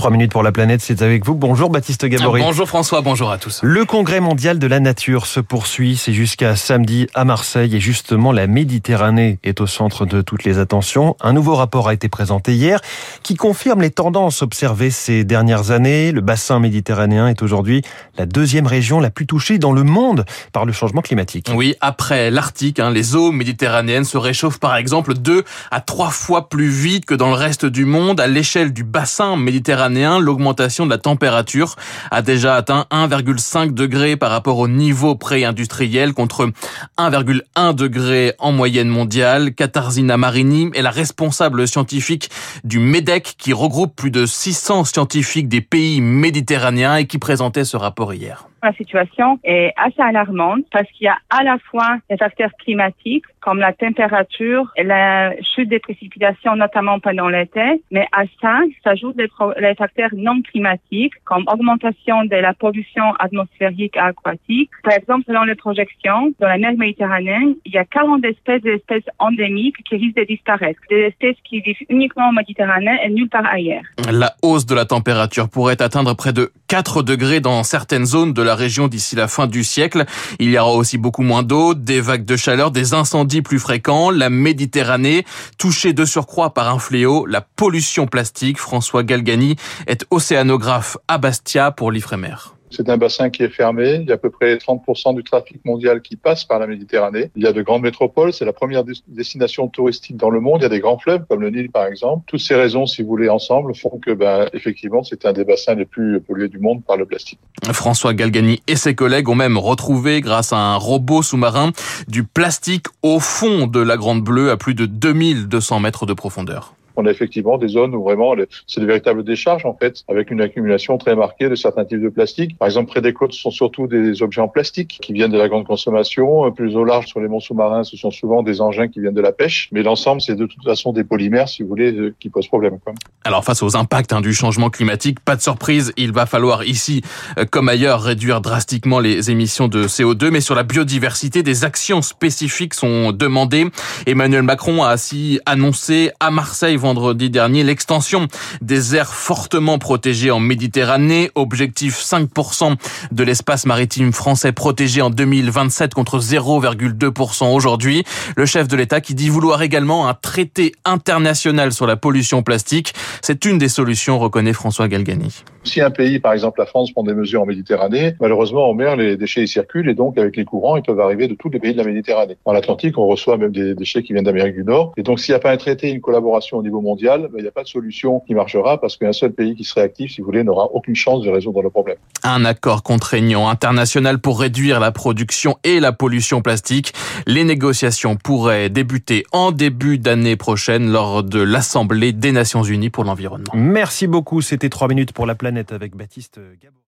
3 minutes pour la planète, c'est avec vous. Bonjour Baptiste Gabory. Bonjour François, bonjour à tous. Le congrès mondial de la nature se poursuit, c'est jusqu'à samedi à Marseille et justement la Méditerranée est au centre de toutes les attentions. Un nouveau rapport a été présenté hier qui confirme les tendances observées ces dernières années. Le bassin méditerranéen est aujourd'hui la deuxième région la plus touchée dans le monde par le changement climatique. Oui, après l'Arctique, hein, les eaux méditerranéennes se réchauffent par exemple deux à trois fois plus vite que dans le reste du monde à l'échelle du bassin méditerranéen l'augmentation de la température a déjà atteint 1,5 degré par rapport au niveau pré-industriel contre 1,1 degré en moyenne mondiale. Katarzyna Marini est la responsable scientifique du MEDEC qui regroupe plus de 600 scientifiques des pays méditerranéens et qui présentait ce rapport hier. La situation est assez alarmante parce qu'il y a à la fois des facteurs climatiques comme la température et la chute des précipitations, notamment pendant l'été, mais à ça s'ajoutent les, les, facteurs non climatiques comme augmentation de la pollution atmosphérique et aquatique. Par exemple, selon les projections, dans la mer Méditerranée, il y a 40 espèces d'espèces endémiques qui risquent de disparaître. Des espèces qui vivent uniquement en Méditerranée et nulle part ailleurs. La hausse de la température pourrait atteindre près de 4 degrés dans certaines zones de la région d'ici la fin du siècle. Il y aura aussi beaucoup moins d'eau, des vagues de chaleur, des incendies plus fréquents, la Méditerranée touchée de surcroît par un fléau, la pollution plastique. François Galgani est océanographe à Bastia pour l'Ifremer. C'est un bassin qui est fermé. Il y a à peu près 30% du trafic mondial qui passe par la Méditerranée. Il y a de grandes métropoles. C'est la première destination touristique dans le monde. Il y a des grands fleuves comme le Nil, par exemple. Toutes ces raisons, si vous voulez, ensemble, font que, ben, effectivement, c'est un des bassins les plus pollués du monde par le plastique. François Galgani et ses collègues ont même retrouvé, grâce à un robot sous-marin, du plastique au fond de la Grande Bleue à plus de 2200 mètres de profondeur on a effectivement des zones où vraiment c'est de véritables décharges en fait, avec une accumulation très marquée de certains types de plastique. Par exemple, près des côtes, ce sont surtout des objets en plastique qui viennent de la grande consommation. Plus au large, sur les monts sous-marins, ce sont souvent des engins qui viennent de la pêche. Mais l'ensemble, c'est de toute façon des polymères, si vous voulez, euh, qui posent problème. Alors face aux impacts hein, du changement climatique, pas de surprise, il va falloir ici, euh, comme ailleurs, réduire drastiquement les émissions de CO2. Mais sur la biodiversité, des actions spécifiques sont demandées. Emmanuel Macron a ainsi annoncé à Marseille vendredi dernier l'extension des aires fortement protégées en Méditerranée. Objectif 5% de l'espace maritime français protégé en 2027 contre 0,2% aujourd'hui. Le chef de l'État qui dit vouloir également un traité international sur la pollution plastique. C'est une des solutions, reconnaît François Galgani. Si un pays, par exemple la France, prend des mesures en Méditerranée, malheureusement en mer, les déchets y circulent et donc avec les courants, ils peuvent arriver de tous les pays de la Méditerranée. En Atlantique, on reçoit même des déchets qui viennent d'Amérique du Nord. Et donc s'il n'y a pas un traité, une collaboration au niveau mondial, ben, il n'y a pas de solution qui marchera parce qu'un seul pays qui serait actif, si vous voulez, n'aura aucune chance de résoudre le problème. Un accord contraignant international pour réduire la production et la pollution plastique. Les négociations pourraient débuter en début d'année prochaine lors de l'Assemblée des Nations Unies pour l'environnement. Merci beaucoup. C'était trois minutes pour la planète avec Baptiste Gabon.